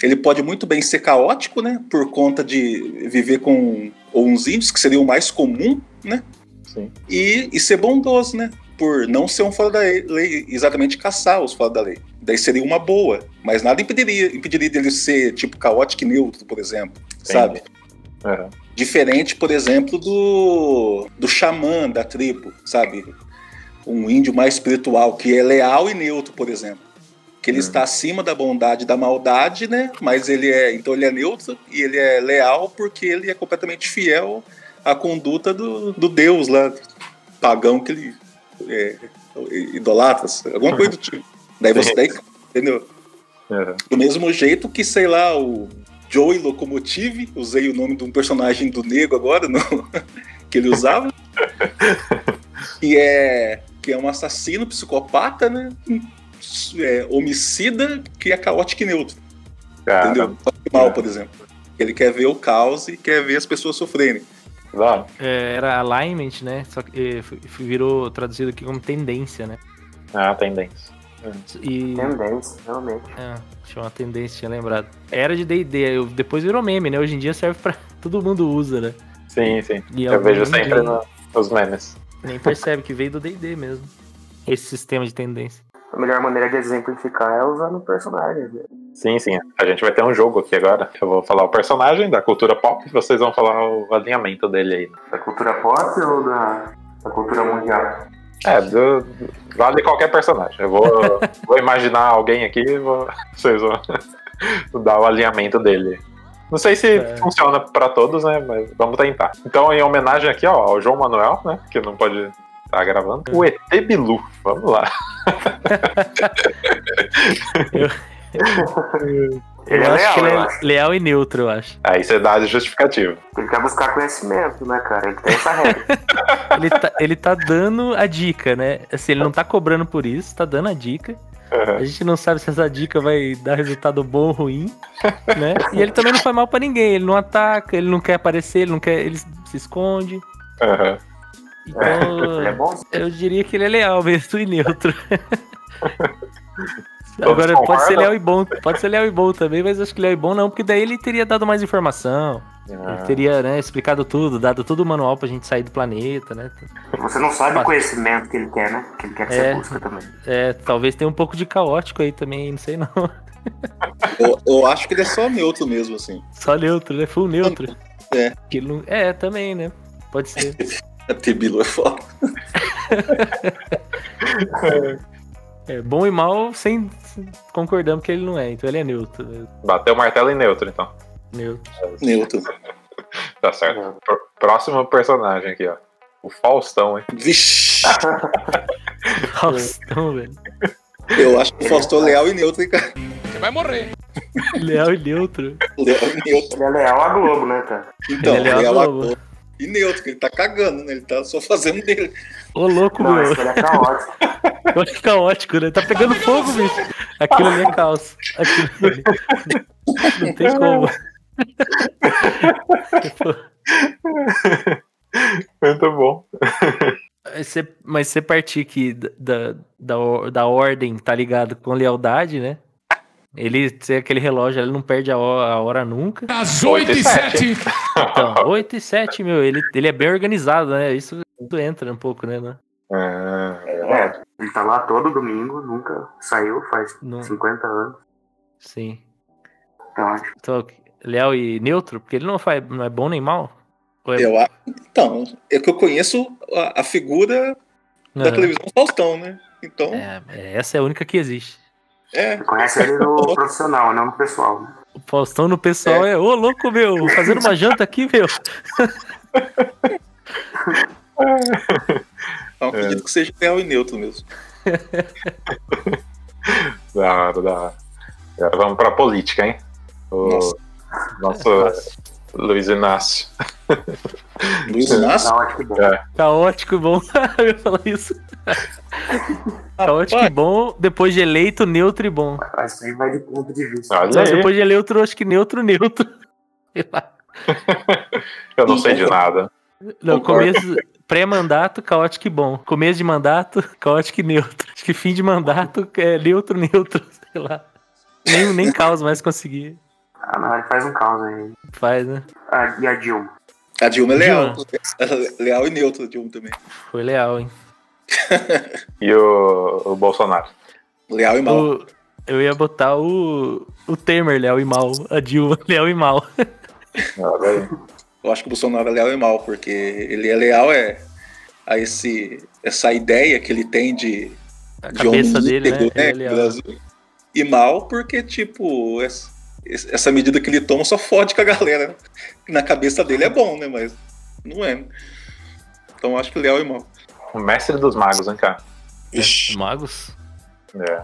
Ele pode muito bem ser caótico, né? Por conta de viver com uns índios, que seria o mais comum, né? Sim. E, e ser bondoso, né? Por não ser um fora da lei, exatamente caçar os fora da lei. Daí seria uma boa, mas nada impediria, impediria dele ser tipo caótico e neutro, por exemplo, Sim. sabe? Aham. Diferente, por exemplo, do, do xamã da tribo, sabe? Um índio mais espiritual, que é leal e neutro, por exemplo. Que ele Uhum. está acima da bondade e da maldade, né? Mas ele é. Então ele é neutro e ele é leal porque ele é completamente fiel à conduta do, do deus lá, pagão que ele é, idolatra, alguma coisa do tipo. Daí você daí, entendeu? Aham. Do mesmo jeito que, sei lá, o Joey Locomotive, usei o nome de um personagem do Nego agora, no, que ele usava, que é, que é um assassino, psicopata, né? É, homicida, que é caótico e neutro, entendeu? Mal, por exemplo. Ele quer ver o caos e quer ver as pessoas sofrerem. É, era alignment, né? Só que eh, virou traduzido aqui como tendência, né? Ah, tendência. E. Tendência, realmente. É, tinha uma tendência, tinha lembrado. Era de DD, eu- depois virou meme, né? Hoje em dia serve pra. Todo mundo usa, né? Sim, sim. E Eu algum vejo sempre no- nos memes. Nem percebe que veio do DD mesmo. Esse sistema de tendência. A melhor maneira de exemplificar é usando o personagem. né? Sim, sim. A gente vai ter um jogo aqui agora. Eu vou falar o personagem da cultura pop e vocês vão falar o alinhamento dele aí. Da cultura pop ou da, da cultura mundial? É, do- vale qualquer personagem. Eu vou, vou imaginar alguém aqui e vou- vocês vão dar o alinhamento dele. Não sei se É. funciona pra todos, né? Mas vamos tentar. Então, em homenagem aqui, ó, ao João Manuel, né? Que não pode estar gravando. O ET Bilu. Vamos lá. Ele eu é acho leal, que ele é acho. leal e neutro, eu acho. Aí você dá a justificativa. Ele quer buscar conhecimento, né, cara? Ele tem essa regra. Ele tá, ele tá dando a dica, né? Assim, ele não tá cobrando por isso, tá dando a dica. A gente não sabe se essa dica vai dar resultado bom ou ruim, né? E ele também não faz mal pra ninguém, ele não ataca, ele não quer aparecer, ele não quer, ele se esconde. Aham. Ele é Então, bom? eu diria que ele é leal mesmo e neutro. Agora pode ser leal e bom, pode ser leal e bom também, mas acho que leal e bom não, porque daí ele teria dado mais informação, Ah. ele teria, né, explicado tudo, dado todo o manual pra gente sair do planeta, né? Você não sabe o conhecimento que ele quer, né? Que ele quer que É. você busca também. É, talvez tenha um pouco de caótico aí também, não sei não. Eu, eu acho que ele é só neutro mesmo, assim. Só neutro, né? Full neutro. É. Que ele não... É, também, né? Pode ser. A Tebilu é foda. É, bom e mal, sem concordamos que ele não é, então ele é neutro. Bateu o martelo em neutro, então. Neutro. Neutro. Tá certo. Pr- Próximo personagem aqui, ó. O Faustão, hein? Vixe! Faustão, velho. Eu acho que o Faustão é leal e neutro, hein, cara? Leal e neutro. Leal e neutro. Ele é leal à Globo, né, cara? Então, Ele é leal leal à a Globo. E neutro, que ele tá cagando, né? Ele tá só fazendo dele. Ô, louco, Não, meu. é caótico. Eu acho caótico, né? Tá pegando fogo, bicho. Aquilo ali é caos. Aquilo ali. Não tem como. Muito bom. Mas você, partir aqui da, da, da ordem, tá ligado? Com lealdade, né? Ele ser aquele relógio, ele não perde a hora, a hora nunca. Às 8 e 7. Então, 8 e 7, meu, ele, ele é bem organizado, né? Isso, isso entra um pouco, né? né? Ah, É, ele tá lá todo domingo, nunca saiu, faz Não. 50 anos. Sim. Então, acho Então, leal e neutro, porque ele não, faz, não é bom nem mal. É- Eu, então, é que eu conheço a, a figura da Aham. televisão Faustão, né? Então, É, é, essa é a única que existe. É. Você conhece ele no profissional, não no pessoal. Né? O Faustão no pessoal é, ô louco, meu, fazendo uma janta aqui, meu. Então, acredito que seja leal e neutro mesmo. da hora, da hora. Agora vamos pra política, hein? O Nossa. nosso. Luiz Inácio. Luiz Inácio? Acho que bom. É. Caótico e bom. Eu ia falar isso. Caótico e bom, depois de eleito, neutro e bom. Isso aí vai de ponto de vista. Não, depois de eu acho que neutro, neutro. Sei lá. Eu não sei de nada. Não, Concordo. começo, pré-mandato, caótico e bom. Começo de mandato, caótico e neutro. Acho que fim de mandato, é neutro, neutro, sei lá. Nem, nem caos mais conseguir. Ah, não, ele faz um caos aí. Faz, né? Ah, e a Dilma? A Dilma é leal. Dilma. Leal e neutro, a Dilma também. Foi leal, hein? E o, o Bolsonaro? Leal e mal. O- eu ia botar o, o Temer, leal e mal. A Dilma, leal e mal. Eu acho que o Bolsonaro é leal e mal, porque ele é leal é, a esse, essa ideia que ele tem de, A de cabeça homem dele, né? íntegro, Ele é do leal. Brasil. E mal porque, tipo, essa, essa medida que ele toma só fode com a galera. né? Na cabeça dele é bom, né? Mas não é. né? Então acho que leal e mal. O mestre dos magos, hein, cara? Ixi, Magos? É.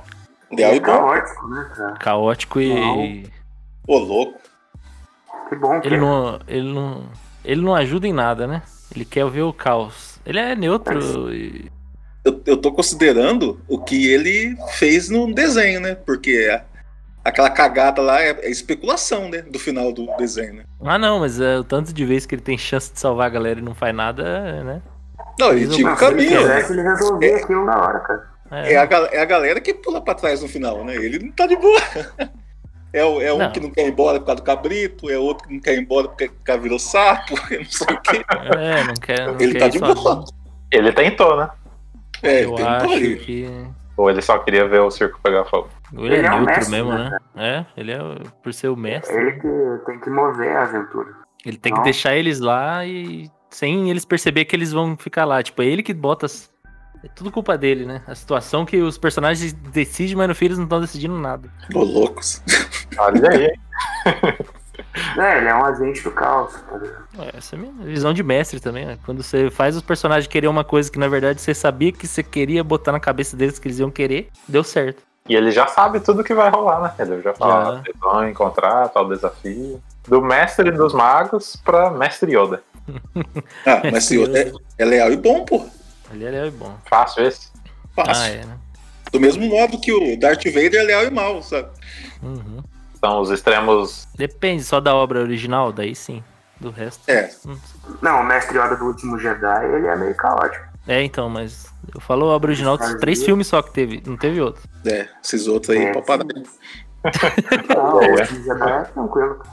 leal e é caótico, né, cara? Caótico e. Ô, louco. Que bom que Ele não, ele não. Ele não ajuda em nada, né? Ele quer ver o caos. Ele é neutro e. Eu, eu tô considerando o que ele fez no desenho, né? Porque a- aquela cagada lá é, é especulação, né? Do final do desenho, né? Ah não, mas é, o tanto de vezes que ele tem chance de salvar a galera e não faz nada, né? Não, ele tinha um se ele caminho. né? ele resolvia aquilo na hora, cara. É. É a, é a galera que pula pra trás no final, né? Ele não tá de boa. É, é um Não. que não quer ir embora por causa do cabrito, é outro que não quer ir embora porque o cara virou sapo, não sei o quê. É, não quer. Não Ele quer tá de sozinho. boa. Ele tentou, né? É, Eu tem acho ali. que. Ou ele só queria ver o circo pegar fogo. Ele é Ele é um neutro mestre, mesmo, né? né? É, ele é, por ser o mestre. Ele que tem que mover a aventura. Ele tem que deixar eles lá e sem eles perceber que eles vão ficar lá. Tipo, é ele que bota. as- É tudo culpa dele, né? A situação que os personagens decidem, mas no fim eles não estão decidindo nada. Ô, loucos. Olha aí. É, ele é um agente do caos, tá? É, Essa é a minha visão de mestre também, né? Quando você faz os personagens querer uma coisa que na verdade você sabia que você queria botar na cabeça deles que eles iam querer, deu certo. E ele já sabe tudo que vai rolar, né? Ele já fala, Já. vocês vão encontrar tal desafio. Do mestre dos magos pra mestre Yoda. Ah, mas se é, é leal e bom, pô. Ali é leal e bom. Fácil esse. Fácil. Ah, é, né? Do mesmo modo que o Darth Vader é leal e mal, sabe? Uhum. São os extremos. Depende só da obra original, daí sim. Do resto. É. hum. Não, o mestre Yoda do último Jedi, ele é meio caótico. É, então, mas eu falo a obra original dos três filmes só que teve, não teve outro. É, esses outros aí, É, pra parar. Não, o É. é tranquilo.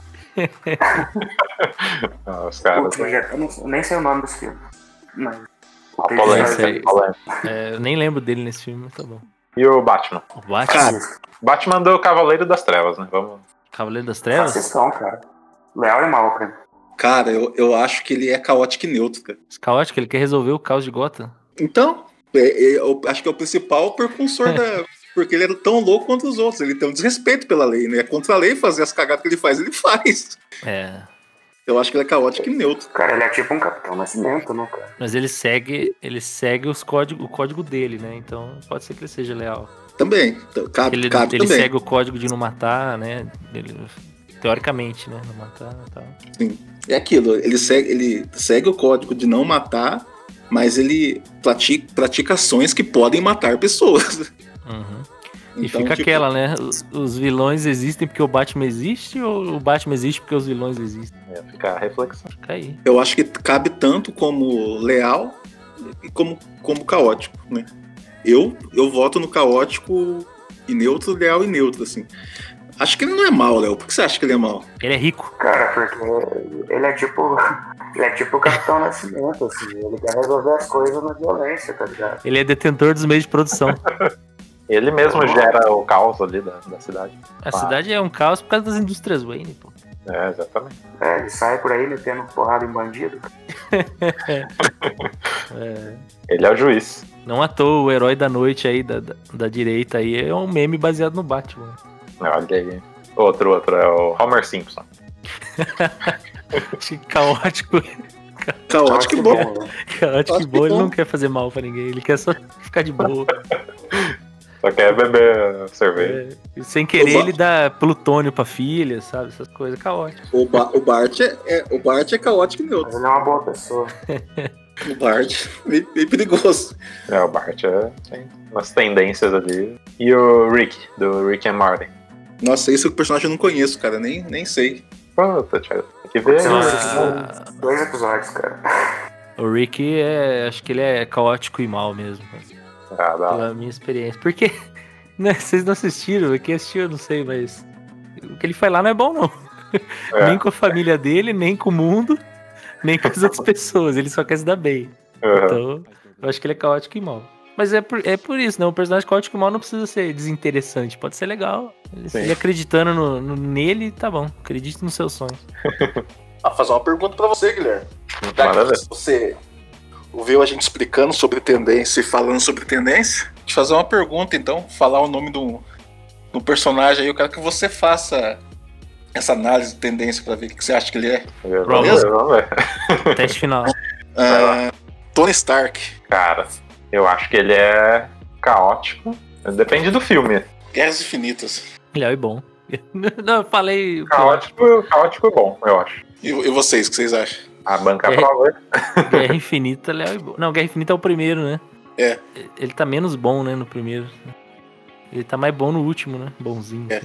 ah, os caras. eu, não, eu nem sei o nome dos filmes. Mas. o A polêmica, aí. a polêmica. É, eu nem lembro dele nesse filme, mas tá bom. E o Batman? O Batman, Cara, Batman do Cavaleiro das Trevas, né? Vamos. Cavaleiro das Trevas, sessão, cara. Leal e mal, pra mim. Cara, eu, eu acho que ele é caótico e neutro, cara. caótico, ele quer resolver o caos de Gotham. Então, é- é- eu acho que é o principal percursor da. Porque ele é tão louco quanto os outros. Ele tem um desrespeito pela lei, né? É contra a lei fazer as cagadas que ele faz, ele faz. É, Eu acho que ele é caótico e neutro. Cara, ele é tipo um Capitão Nascimento, né, cara? mas ele segue, ele segue os código, o código dele, né? Então pode ser que ele seja leal. Também. Então, Cabe, Ele, cabe ele também. segue o código de não matar, né? Ele- teoricamente, né? Não matar e tal. É aquilo, ele segue, ele segue o código de não matar, mas ele pratica, pratica ações que podem matar pessoas. Uhum. E Então, fica tipo, aquela, né? Os, os vilões existem porque o Batman existe ou o Batman existe porque os vilões existem? Ia ficar a reflexão. Fica aí. Eu acho que cabe tanto como leal e como, como caótico, né? Eu, eu voto no caótico e neutro, leal e neutro, assim. Acho que ele não é mal, Léo. Por que você acha que ele é mal? Ele é rico. Cara, porque ele é tipo. Ele é tipo o Capitão Nascimento, assim. Ele quer resolver as coisas na violência, tá ligado? Ele é detentor dos meios de produção. Ele mesmo gera o caos ali da, da cidade. A cidade é um caos por causa das indústrias Wayne, pô. É, exatamente. É, ele sai por aí metendo porrada em bandido. É, Ele é o juiz. não à toa, o herói da noite aí, da, da, da direita aí, é um meme baseado no Batman. Olha aí. Outro, outro é o Homer Simpson. Caótico, Caótico e bom. caótico e bom, ele não quer fazer mal pra ninguém, ele quer só ficar de boa. Só quer beber cerveja. É, sem querer, ele dá plutônio pra filha, sabe? Essas coisas caóticas. O, Ba- o Bart é, é- o Bart é caótico e neutro. Ele é uma boa pessoa. O Bart é meio, meio perigoso. É, o Bart é, tem umas tendências ali. E o Rick, do Rick and Morty. Nossa, esse é o personagem eu não conheço, cara. Nem, nem sei. Puta, Thiago, tem que ver. Né? dois episódios, cara. O Rick é. Acho que ele é caótico e mal mesmo. Ah, dá. Pela minha experiência. Porque. Né, vocês não assistiram, quem assistiu eu não sei, mas. O que ele faz lá não é bom, não. É. Nem com a família dele, nem com o mundo, nem com as outras pessoas. Ele só quer se dar bem. Uhum. Então, eu acho que ele é caótico e mal. Mas é por, é por isso, né? Um personagem caótico mal não precisa ser desinteressante. Pode ser legal. Ele, Sim. ele acreditando no, no- nele, tá bom. Acredite nos seus sonhos. Ah, fazer uma pergunta pra você, Guilherme. Que você ouviu a gente explicando sobre tendência e falando sobre tendência, te fazer uma pergunta, então, falar o nome do, do personagem aí, eu quero que você faça essa análise de tendência pra ver o que você acha que ele é. Vamos ver. Teste final. Ah, Tony Stark, Cara, eu acho que ele é caótico. Depende do filme. Guerras Infinitas. Legal e bom. Não, eu falei. eu Caótico, caótico é bom, eu acho. E, e vocês, o que vocês acham? A banca É. prova. acho. Guerra Infinita, Leal e bom. Não, Guerra Infinita é o primeiro, né? É. Ele tá menos bom, né, no primeiro. Ele tá mais bom no último, né? Bonzinho. É.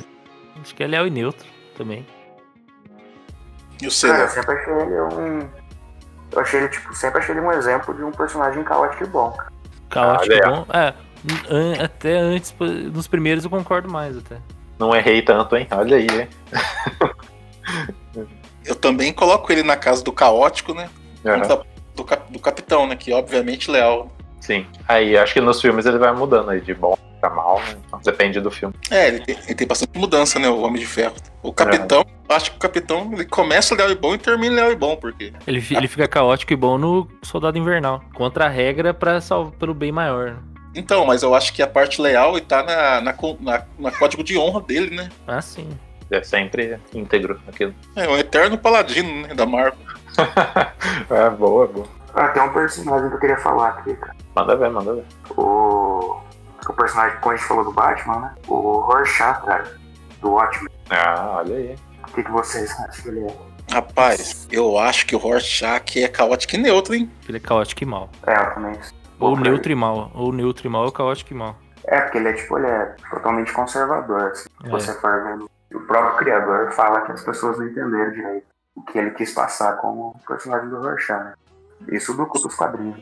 Acho que é Leal e neutro também. E o Cara, eu Cedar? sempre achei ele um. Eu achei ele, tipo, sempre achei ele um exemplo de um personagem caótico e bom. cara. Caótico Ah, bom. É, An- Até antes, nos primeiros eu concordo mais até. Não errei tanto, hein? Olha aí, hein? Eu também coloco ele na casa do caótico, né? Aham. Da- Do, cap- do capitão, né? Que obviamente leal. Sim. Aí acho que nos filmes ele vai mudando aí de bom pra mal, né? Então, Depende do filme. É, ele tem, ele tem bastante mudança, né? O Homem de Ferro. O capitão, eu acho que o capitão ele começa leal e bom e termina leal e bom, porque. Ele, ele fica caótico e bom no Soldado Invernal. Contra a regra pra salvar pelo bem maior. Então, mas eu acho que a parte leal tá na, na, na- na código de honra dele, né? Ah, sim. É sempre íntegro aquilo. É o eterno paladino, né? Da Marvel. é boa, boa. Ah, tem um personagem que eu queria falar aqui, cara. Manda ver, manda ver. O. O personagem que a gente falou do Batman, né? O Rorschach, cara. Do Watchmen. Ah, olha aí. O que, que vocês acham que ele é? Rapaz, eu acho que o Rorschach é caótico e neutro, hein? Ele é caótico e mal. É, eu também. Ou neutro e mal. Ou neutro e mal ou caótico e mal. É, porque ele é tipo, ele é totalmente conservador, assim. Se É. você for ver. O próprio criador fala que as pessoas não entenderam direito o que ele quis passar com o personagem do Rorschach, né? Isso do dos quadrinhos.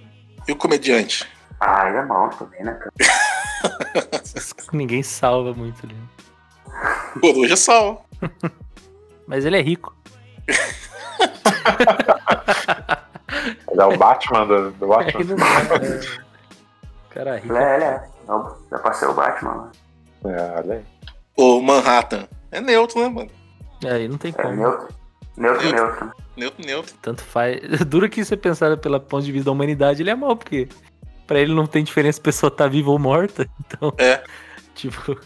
E o comediante? Ah, ele é mal também, né, cara? Ninguém salva muito ali. Coruja salva. Mas ele é rico. Ele é o Batman do, do Batman. não dá, né? Cara rico. Ele é, ele é. Eu Já passei o Batman, né? É, olha aí. O Manhattan. É neutro, né, mano? Aí não tem É como. neutro. Neutro, Neutro. neutro. Neutro, neutro. Tanto faz. Dura que você pensar pela ponto de vista da humanidade, ele é mal, porque pra ele não tem diferença se a pessoa tá viva ou morta. Então. É. Tipo.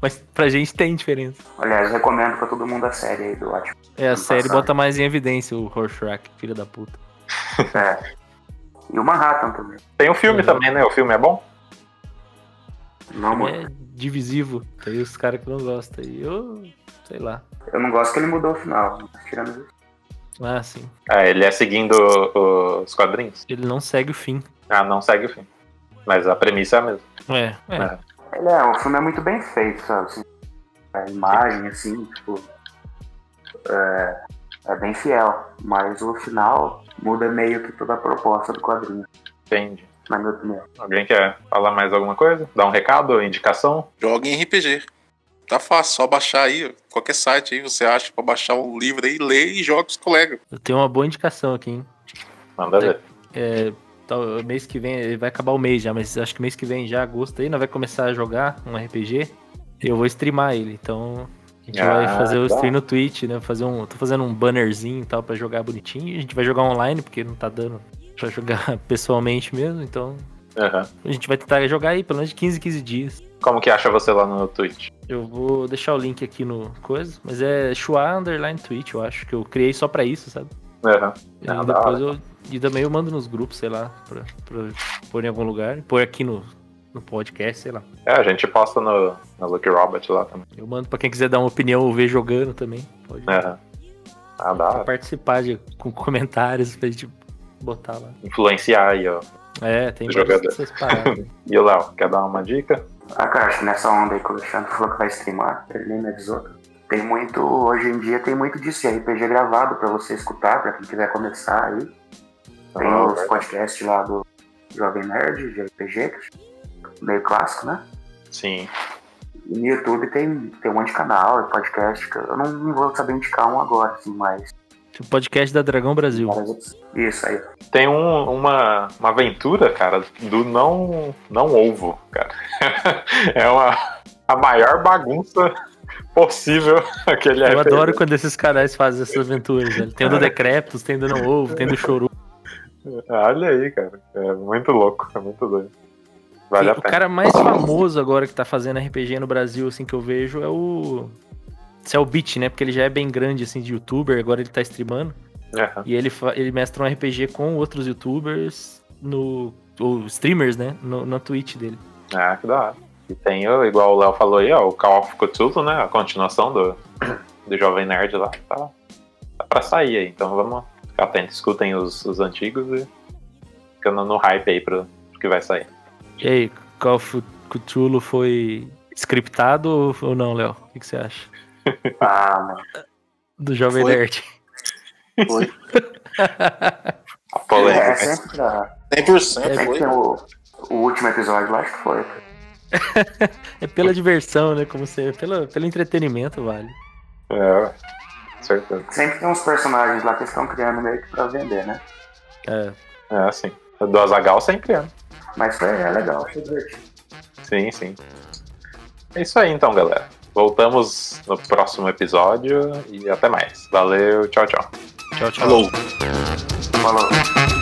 Mas pra gente tem diferença. Aliás, recomendo pra todo mundo a série aí do Watchmen. É, a série passado. bota mais em evidência o Rorschach, filho da puta. É. E o Manhattan também. Tem o filme Uhum. também, né? O filme é bom? Não, muito. É divisivo. Tem os caras que não gostam. E eu. Sei lá. Eu não gosto que ele mudou o final. Tirando isso. Ah, sim. É, ele é seguindo os quadrinhos. Ele não segue o fim. Ah, não segue o fim. Mas a premissa é a mesma. É, é. É. Ele é, o filme é muito bem feito, sabe? Assim, a imagem, assim, tipo. É, é bem fiel. Mas o final muda meio que toda a proposta do quadrinho, Entendi. na minha opinião. Alguém quer falar mais alguma coisa? Dar um recado, indicação? Joga em RPG. Tá fácil, só baixar aí. Qualquer site aí você acha pra baixar um livro aí, lê e joga com os colegas. Eu tenho uma boa indicação aqui, hein? Manda ver. É, mês que vem, vai acabar o mês já, mas acho que mês que vem, já agosto aí, nós vai começar a jogar um RPG. E eu vou streamar ele, então a gente Ah, vai fazer o tá. stream no Twitch, né? Fazer um, tô fazendo um bannerzinho e tal pra jogar bonitinho. A gente vai jogar online, porque não tá dando pra jogar pessoalmente mesmo, então Aham. a gente vai tentar jogar aí pelo menos de 15, 15 dias. Como que acha você lá no Twitch? Eu vou deixar o link aqui no coisa, mas é Chua Underline Twitch, eu acho, que eu criei só pra isso, sabe? Aham. E Ah, da depois eu. E também eu mando nos grupos, sei lá, pra, pra pôr em algum lugar. Pôr aqui no, no podcast, sei lá. É, a gente posta no, no Lucky Robot lá também. Eu mando pra quem quiser dar uma opinião ou ver jogando também. Pode Aham. Ah, dá. participar de, com comentários pra gente botar lá. Influenciar aí, ó. É, tem Jogador. essas paradas. E o Léo, quer dar uma dica? Ah, cara, acho que nessa onda aí que o Alexandre falou que vai streamar, ele nem me avisou. Tem muito, hoje em dia tem muito disso de RPG gravado pra você escutar, pra quem quiser começar aí. Tem Ah, os podcasts lá do Jovem Nerd, de RPG, é meio clássico, né? Sim. E no YouTube tem, tem um monte de canal podcast, que eu não, não vou saber indicar um agora, assim, mas O podcast da Dragão Brasil. outras. Isso aí. Tem um- uma, uma aventura, cara, do não, não ovo, cara. é uma, a maior bagunça possível aquele Eu RPG. adoro quando esses canais fazem essas aventuras, velho. Tem o do Decreptus, tem do Não Ovo, tem do Choru. Olha aí, cara. É muito louco, é muito doido. Vale a o pena. cara mais famoso agora que tá fazendo RPG no Brasil, assim, que eu vejo, é o. É o Beat, né? Porque ele já é bem grande, assim, de youtuber, agora ele tá streamando. Aham. E ele, ele mestra um RPG com outros youtubers no. Ou streamers, né? No, na Twitch dele. Ah, que da hora. E tem, o- igual o Léo falou aí, ó, o Call of Cthulhu, né? A continuação do, do Jovem Nerd lá. Tá, tá pra sair aí. Então vamos ficar atentos. Escutem os, os antigos e ficando no hype aí pro, pro que vai sair. E aí, Call of Cthulhu foi scriptado ou- não, Léo? O que, que você acha? Ah, mano. Do Jovem Foi. Nerd. Foi. A É, polêmica. sempre 100% É, sempre foi. tem o, o último episódio lá, acho que foi. é pela diversão, né? Como você. Pela, pelo entretenimento, vale. É, certeza. Sempre tem uns personagens lá que estão criando meio que pra vender, né? É. É, assim. Do Azagal sempre é. Mas foi, é legal, achei divertido. Sim, sim. É isso aí então, galera. Voltamos no próximo episódio e até mais. Valeu, tchau, tchau. Tchau, tchau. Falou. Falou.